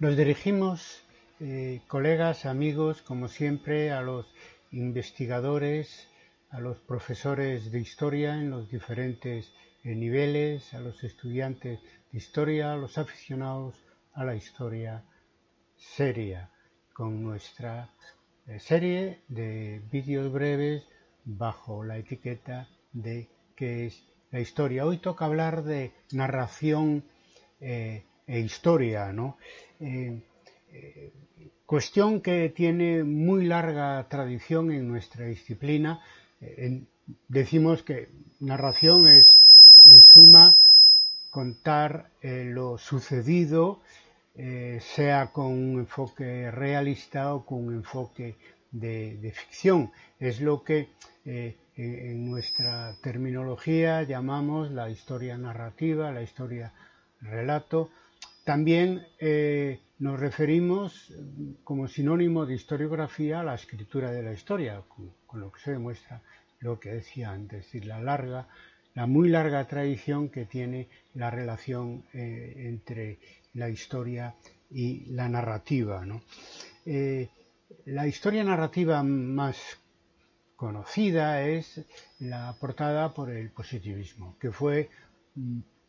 Nos dirigimos, eh, colegas, amigos, como siempre, a los investigadores, a los profesores de historia en los diferentes eh, niveles, a los estudiantes de historia, a los aficionados a la historia seria, con nuestra eh, serie de vídeos breves bajo la etiqueta de qué es la historia. Hoy toca hablar de narración e historia, ¿no? Eh, cuestión que tiene muy larga tradición en nuestra disciplina. decimos que narración es, en suma, contar lo sucedido eh, sea con un enfoque realista o con un enfoque de, ficción. Es lo que eh, en nuestra terminología llamamos la historia narrativa, la historia relato. También eh, nos referimos como sinónimo de historiografía a la escritura de la historia, con, lo que se demuestra lo que decía antes, es la larga, la muy larga tradición que tiene la relación entre la historia y la narrativa. Eh, la historia narrativa más conocida es la aportada por el positivismo, que fue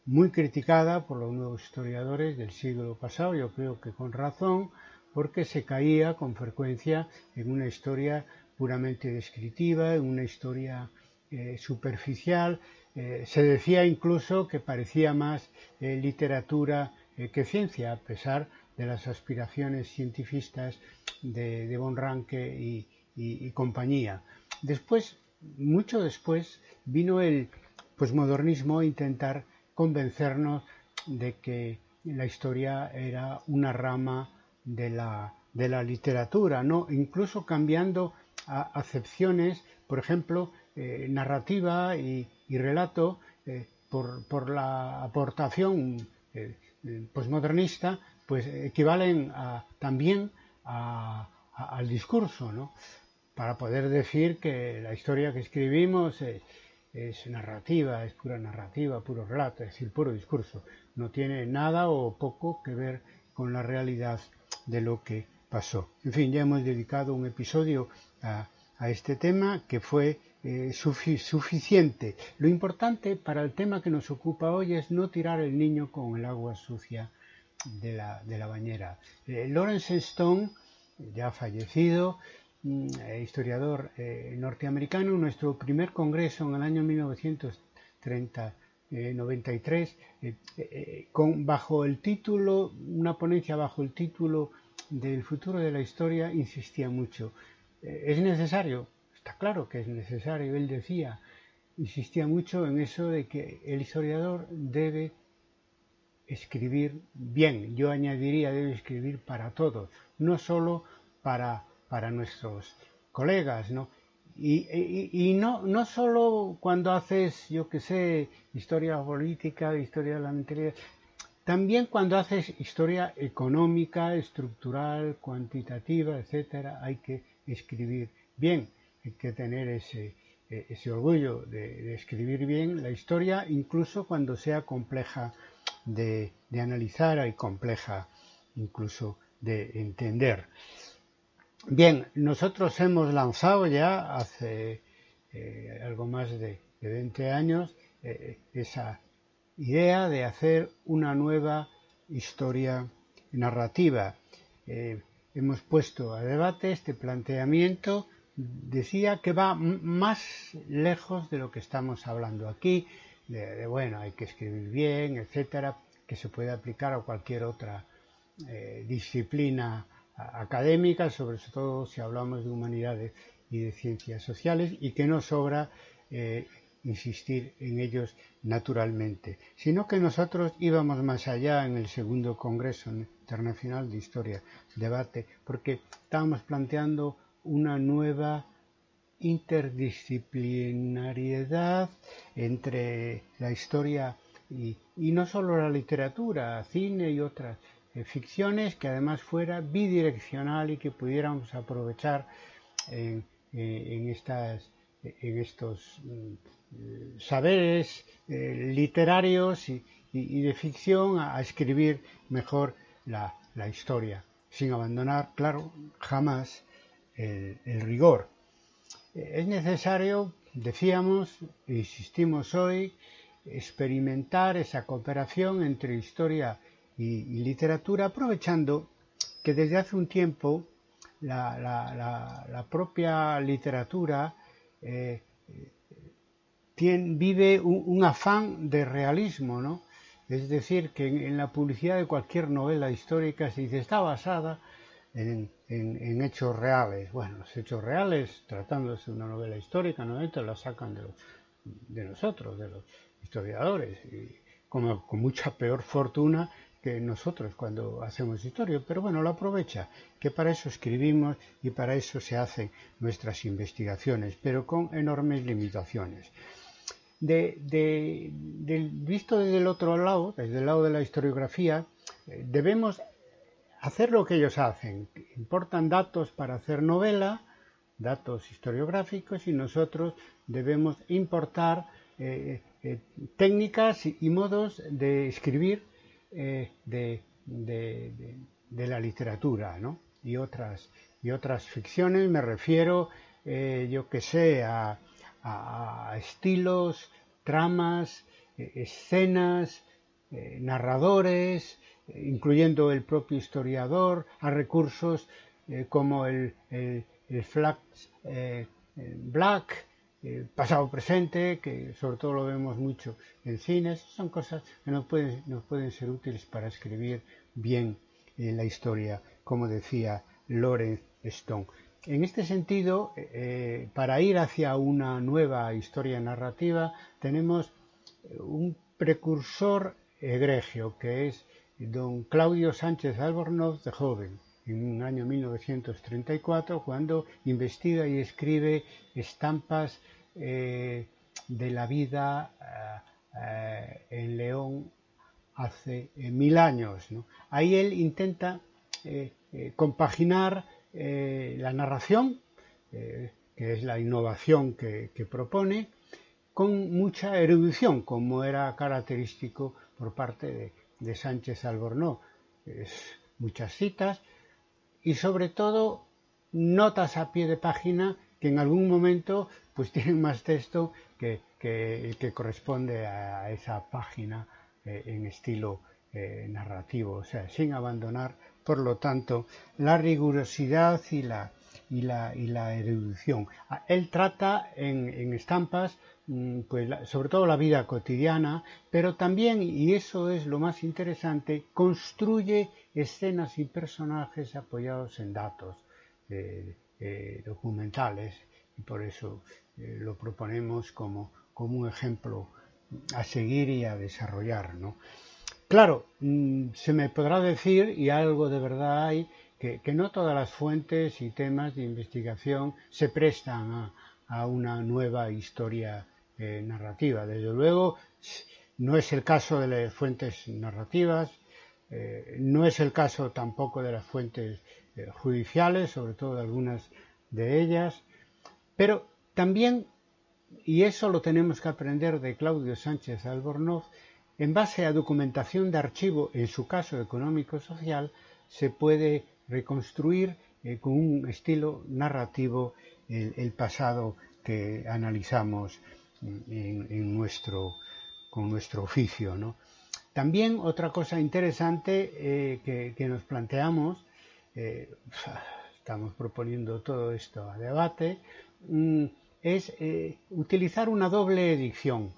muy criticada por los nuevos historiadores del siglo pasado, yo creo que con razón, porque se caía con frecuencia en una historia puramente descriptiva, en una historia eh, superficial. Eh, se decía incluso que parecía más literatura eh, que ciencia, a pesar de las aspiraciones cientifistas de, de y, compañía. Después, mucho después, vino el posmodernismo a intentar convencernos de que la historia era una rama de la, de la literatura, ¿no? incluso cambiando acepciones, por ejemplo, eh, narrativa y, relato, eh, por, por, la aportación posmodernista, pues equivalen también al discurso, ¿no? Para poder decir que la historia que escribimos es, narrativa, es pura narrativa, puro relato, es decir, puro discurso. No tiene nada o poco que ver con la realidad de lo que pasó. En fin, ya hemos dedicado un episodio a, este tema que fue eh, suficiente. Lo importante para el tema que nos ocupa hoy es no tirar el niño con el agua sucia de la, bañera. Eh, Lawrence Stone, ya fallecido, eh, historiador norteamericano, en nuestro primer congreso en el año 1993, con, bajo el título, una ponencia bajo el título del futuro de la historia, insistía mucho. es necesario claro que es necesario. Él decía, insistía mucho en eso de que el historiador debe escribir bien. Yo añadiría, debe escribir para todos, no solo para, para nuestros colegas, ¿no? Y, no, no solo cuando haces, yo que sé, historia política, historia de la mentalidad, también cuando haces historia económica, estructural, cuantitativa, etcétera, hay que escribir bien hay que tener ese, ese orgullo de, escribir bien la historia, incluso cuando sea compleja de, analizar y compleja incluso de entender. Bien, nosotros hemos lanzado ya hace eh, algo más de, 20 años eh, esa idea de hacer una nueva historia narrativa. Eh, hemos puesto a debate este planteamiento decía que va más lejos de lo que estamos hablando aquí, de, bueno, hay que escribir bien, etcétera, que se puede aplicar a cualquier otra disciplina académica, sobre todo si hablamos de humanidades y de ciencias sociales, y que no sobra eh, insistir en ellos naturalmente, sino que nosotros íbamos más allá en el segundo Congreso Internacional de Historia, debate, porque estábamos planteando una nueva interdisciplinariedad entre la historia y, no solo la literatura, cine y otras eh, ficciones, que además fuera bidireccional y que pudiéramos aprovechar en, eh, estas, en estos mm, saberes eh, literarios y, de ficción a, escribir mejor la, historia, sin abandonar, claro, jamás el, rigor. Es necesario, decíamos, insistimos hoy, experimentar esa cooperación entre historia y, literatura, aprovechando que desde hace un tiempo la, propia literatura eh, vive un, afán de realismo, ¿no? Es decir, que en, la publicidad de cualquier novela histórica se dice está basada en, hechos reales. Bueno, los hechos reales, tratándose de una novela histórica, normalmente la sacan de, de nosotros, de los historiadores, como, con mucha peor fortuna que nosotros cuando hacemos historia, pero bueno, lo aprovecha, que para eso escribimos y para eso se hacen nuestras investigaciones, pero con enormes limitaciones visto desde el otro lado, desde el lado de la historiografía, eh, debemos hacer lo que ellos hacen. Importan datos para hacer novela, datos historiográficos, y nosotros debemos importar eh, eh, técnicas y, modos de escribir de, la literatura, Y otras, y otras ficciones, me refiero, yo que sé, a a, estilos, tramas, eh, escenas, eh, narradores, eh, incluyendo el propio historiador, a recursos como el, el, black, pasado presente, que sobre todo lo vemos mucho en cines, son cosas que nos pueden, nos pueden ser útiles para escribir bien la historia, como decía Lawrence Stone. En este sentido, eh, para ir hacia una nueva historia narrativa, tenemos eh, un precursor egregio, que es don Claudio Sánchez Albornoz de joven, en un año 1934, cuando investiga y escribe estampas eh, de la vida en León hace mil años. Ahí él intenta compaginar eh, la narración, eh, que es la innovación que, propone, con mucha erudición, como era característico por parte de, Sánchez Albornoz. muchas citas y sobre todo notas a pie de página que en algún momento pues tienen más texto que, que corresponde a esa página eh, en estilo narrativo, o sea, sin abandonar por lo tanto, la rigurosidad y la, y la, y la erudición. Ah, él trata en, estampas, mm, pues, sobre todo la vida cotidiana, pero también, y eso es lo más interesante, construye escenas y personajes apoyados en datos eh, eh, documentales, y por eso eh, lo proponemos como, como un ejemplo a seguir y a desarrollar. ¿no? Claro, mm, se me podrá decir, y algo de verdad hay, que, no todas las fuentes y temas de investigación se prestan a, una nueva historia narrativa. Desde luego, no es el caso de las fuentes narrativas, eh, no es el caso tampoco de las fuentes eh, judiciales, sobre todo de algunas de ellas, pero también, y eso lo tenemos que aprender de Claudio Sánchez Albornoz, en base a documentación de archivo, en su caso económico-social, se puede reconstruir eh, con un estilo narrativo el, pasado que analizamos en, nuestro, con nuestro oficio. También otra cosa interesante eh, que, nos planteamos, eh, estamos proponiendo todo esto a debate, mm, es utilizar una doble edición.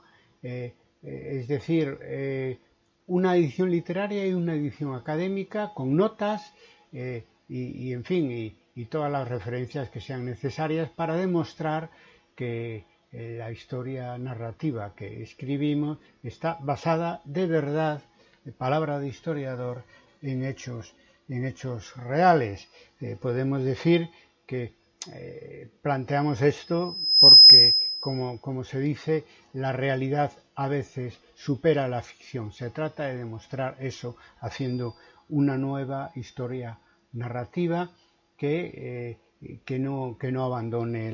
Eh, es decir, eh, una edición literaria y una edición académica con notas eh, y, en fin, y, todas las referencias que sean necesarias para demostrar que la historia narrativa que escribimos está basada de verdad, de palabra de historiador, en hechos, en hechos reales. podemos decir que planteamos esto porque como, se dice, la realidad a veces supera la ficción. Se trata de demostrar eso haciendo una nueva historia narrativa que, eh, no, que no, abandone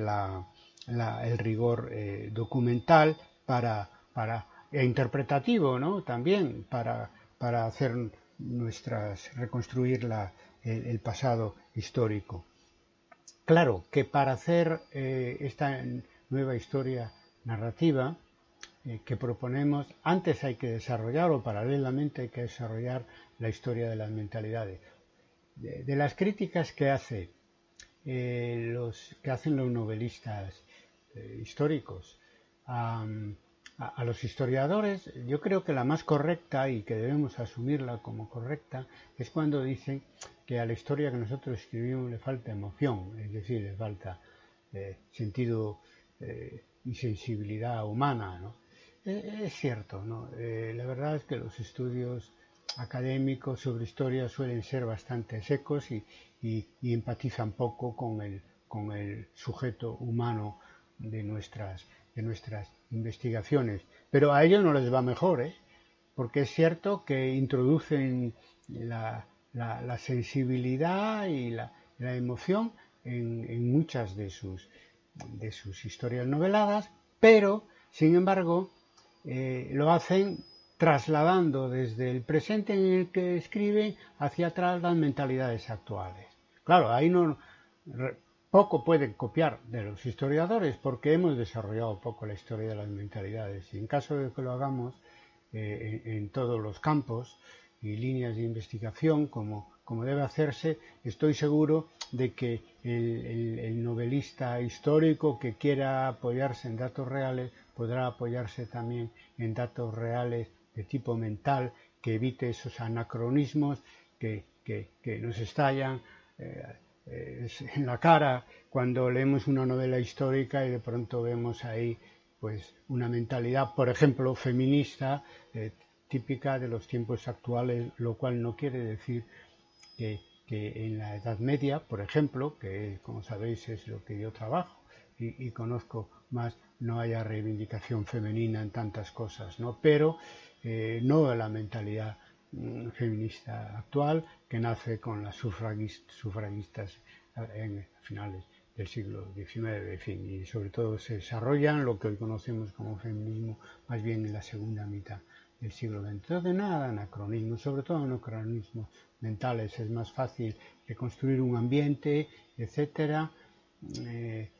el rigor eh, documental para, para, e interpretativo ¿no? también para, para hacer nuestras, reconstruir el, pasado histórico. Claro que para hacer eh, esta nueva historia narrativa eh, que proponemos, antes hay que desarrollar o paralelamente hay que desarrollar la historia de las mentalidades. De, las críticas que hace los que hacen los novelistas históricos a, los historiadores, yo creo que la más correcta y que debemos asumirla como correcta es cuando dicen que a la historia que nosotros escribimos le falta emoción, es decir, le falta eh, sentido eh, y sensibilidad humana. ¿no? Eh, es cierto, ¿no? la verdad es que los estudios académicos sobre historia suelen ser bastante secos y, y empatizan poco con el, con el sujeto humano de nuestras, de nuestras investigaciones. Pero a ellos no les va mejor, ¿eh? porque es cierto que introducen la, sensibilidad y la, emoción en, muchas de sus, de sus historias noveladas, pero, sin embargo, eh, lo hacen trasladando desde el presente en el que escriben hacia atrás las mentalidades actuales. Claro, ahí no poco pueden copiar de los historiadores porque hemos desarrollado poco la historia de las mentalidades y en caso de que lo hagamos eh, en, todos los campos y líneas de investigación como, como debe hacerse, estoy seguro de que el, novelista histórico que quiera apoyarse en datos reales podrá apoyarse también en datos reales de tipo mental que evite esos anacronismos que, nos estallan. Eh, en la cara cuando leemos una novela histórica y de pronto vemos ahí pues una mentalidad, por ejemplo, feminista, eh, típica de los tiempos actuales, lo cual no quiere decir que, en la Edad Media, por ejemplo, que como sabéis es lo que yo trabajo y, conozco más, no haya reivindicación femenina en tantas cosas, ¿no? Pero eh, no la mentalidad feminista actual que nace con las sufragistas en finales del siglo XIX y sobre todo se desarrollan lo que hoy conocemos como feminismo más bien en la segunda mitad del siglo XX. Entonces nada anacronismo, sobre todo anacronismos mentales, es más fácil reconstruir un ambiente, etcétera, eh,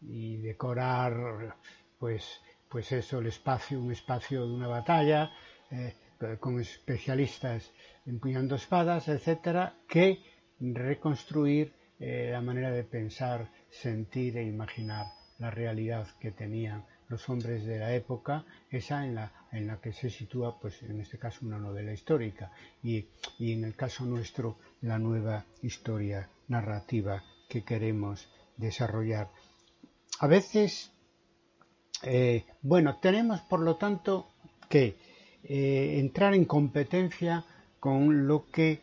y decorar pues pues eso, el espacio, un espacio de una batalla, eh, con especialistas empuñando espadas, etcétera, que reconstruir eh, la manera de pensar, sentir e imaginar la realidad que tenían los hombres de la época, esa en la, en la que se sitúa, pues en este caso, una novela histórica y, y en el caso nuestro, la nueva historia narrativa que queremos desarrollar. A veces, eh, bueno, tenemos por lo tanto que eh, entrar en competencia con lo que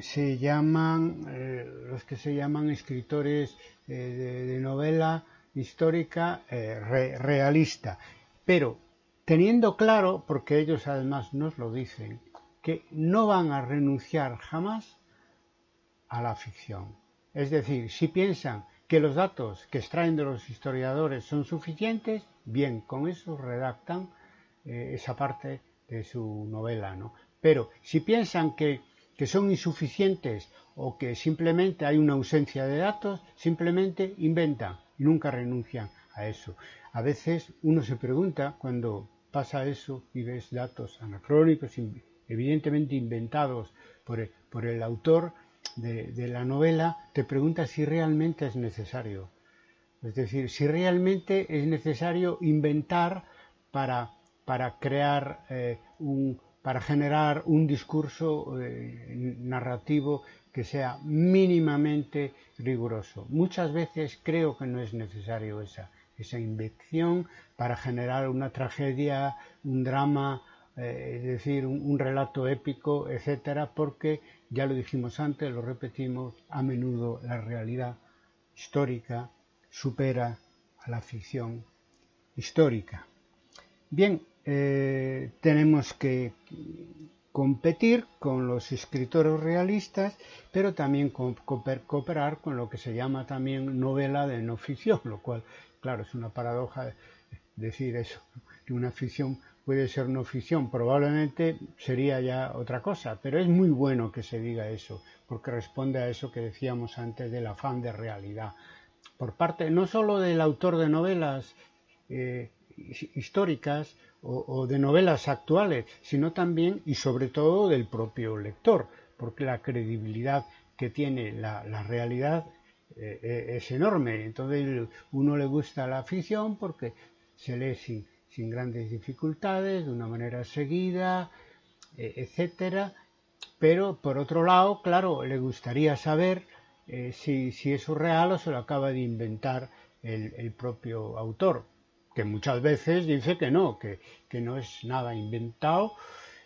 se llaman eh, los que se llaman escritores eh, de, novela histórica realista. Pero teniendo claro porque ellos además nos lo dicen que no van a renunciar jamás a la ficción. Es decir si piensan que los datos que extraen de los historiadores son suficientes bien con eso redactan esa parte de su novela, ¿no? Pero si piensan que, son insuficientes o que simplemente hay una ausencia de datos, simplemente inventan y nunca renuncian a eso. A veces uno se pregunta cuando pasa eso y ves datos anacrónicos, evidentemente inventados por el, por el autor de, de, la novela, te preguntas si realmente es necesario. Es decir, si realmente es necesario inventar para para crear eh, un, para generar un discurso eh, narrativo que sea mínimamente riguroso. Muchas veces creo que no es necesario esa, esa invención para generar una tragedia, un drama, eh, es decir, un, un, relato épico, etcétera, porque ya lo dijimos antes, lo repetimos, a menudo la realidad histórica supera a la ficción histórica. Bien, eh, tenemos que competir con los escritores realistas, pero también cooperar con lo que se llama también novela de no ficción, lo cual, claro, es una paradoja decir eso, que una ficción puede ser no ficción, probablemente sería ya otra cosa, pero es muy bueno que se diga eso, porque responde a eso que decíamos antes del afán de realidad, por parte no solo del autor de novelas eh, históricas o, de novelas actuales, sino también y sobre todo del propio lector, porque la credibilidad que tiene la, realidad eh, eh, es enorme. Entonces uno le gusta la ficción porque se lee sin, grandes dificultades, de una manera seguida, eh, etcétera. Pero por otro lado, claro, le gustaría saber si, si, eso es real o se lo acaba de inventar el propio autor que muchas veces dice que no, que, no es nada inventado,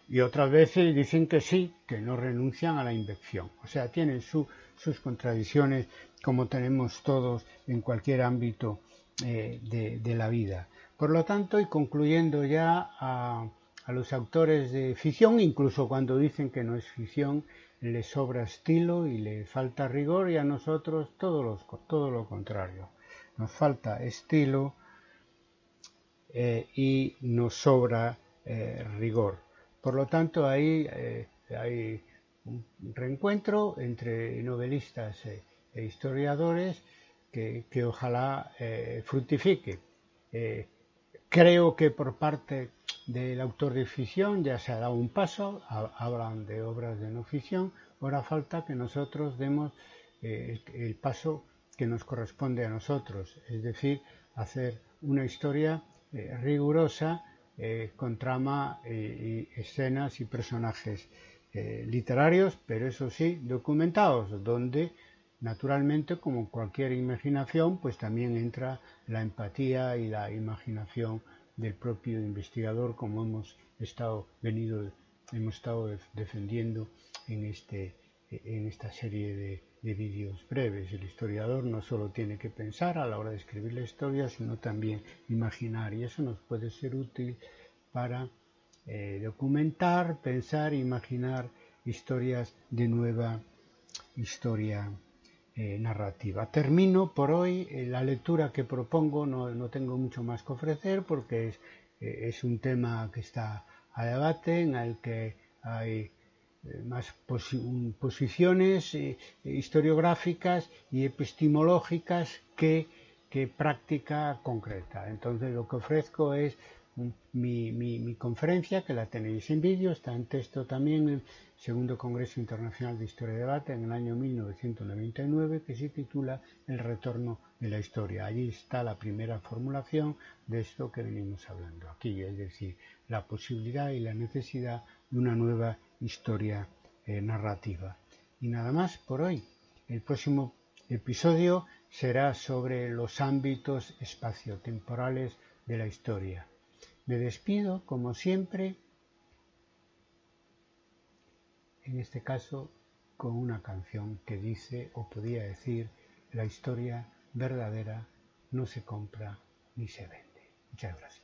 y otras veces dicen que sí, que no renuncian a la invención. O sea, tienen sus contradicciones como tenemos todos en cualquier ámbito eh, de, la vida. Por lo tanto, y concluyendo ya a, los autores de ficción, incluso cuando dicen que no es ficción, les sobra estilo y les falta rigor, y a nosotros todo todo lo contrario. Nos falta estilo, eh, y nos sobra eh, rigor. Por lo tanto, ahí eh, hay un reencuentro entre novelistas e, historiadores que, ojalá fructifique. creo que por parte del autor de ficción ya se ha dado un paso, hablan de obras de no ficción, ahora falta que nosotros demos el paso que nos corresponde a nosotros, es decir, hacer una historia eh, rigurosa eh, con trama y, escenas y personajes eh, literarios, pero eso sí, documentados, donde naturalmente, como cualquier imaginación, pues también entra la empatía y la imaginación del propio investigador, como hemos estado venido, hemos estado defendiendo en este en esta serie de, de vídeos breves. El historiador no solo tiene que pensar a la hora de escribir la historia, sino también imaginar y eso nos puede ser útil para eh, documentar, pensar, imaginar historias de nueva historia eh, narrativa. Termino por hoy eh, la lectura que propongo, no, no, tengo mucho más que ofrecer porque es, es un tema que está a debate, en el que hay eh, más posiciones eh, historiográficas y epistemológicas que, práctica concreta. Entonces lo que ofrezco es mi, conferencia, que la tenéis en vídeo, está en texto también en el Segundo Congreso Internacional de Historia y Debate en el año 1999, que se titula El retorno de la historia. Allí está la primera formulación de esto que venimos hablando aquí, es decir, la posibilidad y la necesidad de una nueva historia eh, narrativa. Y nada más por hoy. El próximo episodio será sobre los ámbitos espaciotemporales de la historia. Me despido, como siempre, en este caso con una canción que dice, o podía decir, la historia verdadera no se compra ni se vende. Muchas gracias.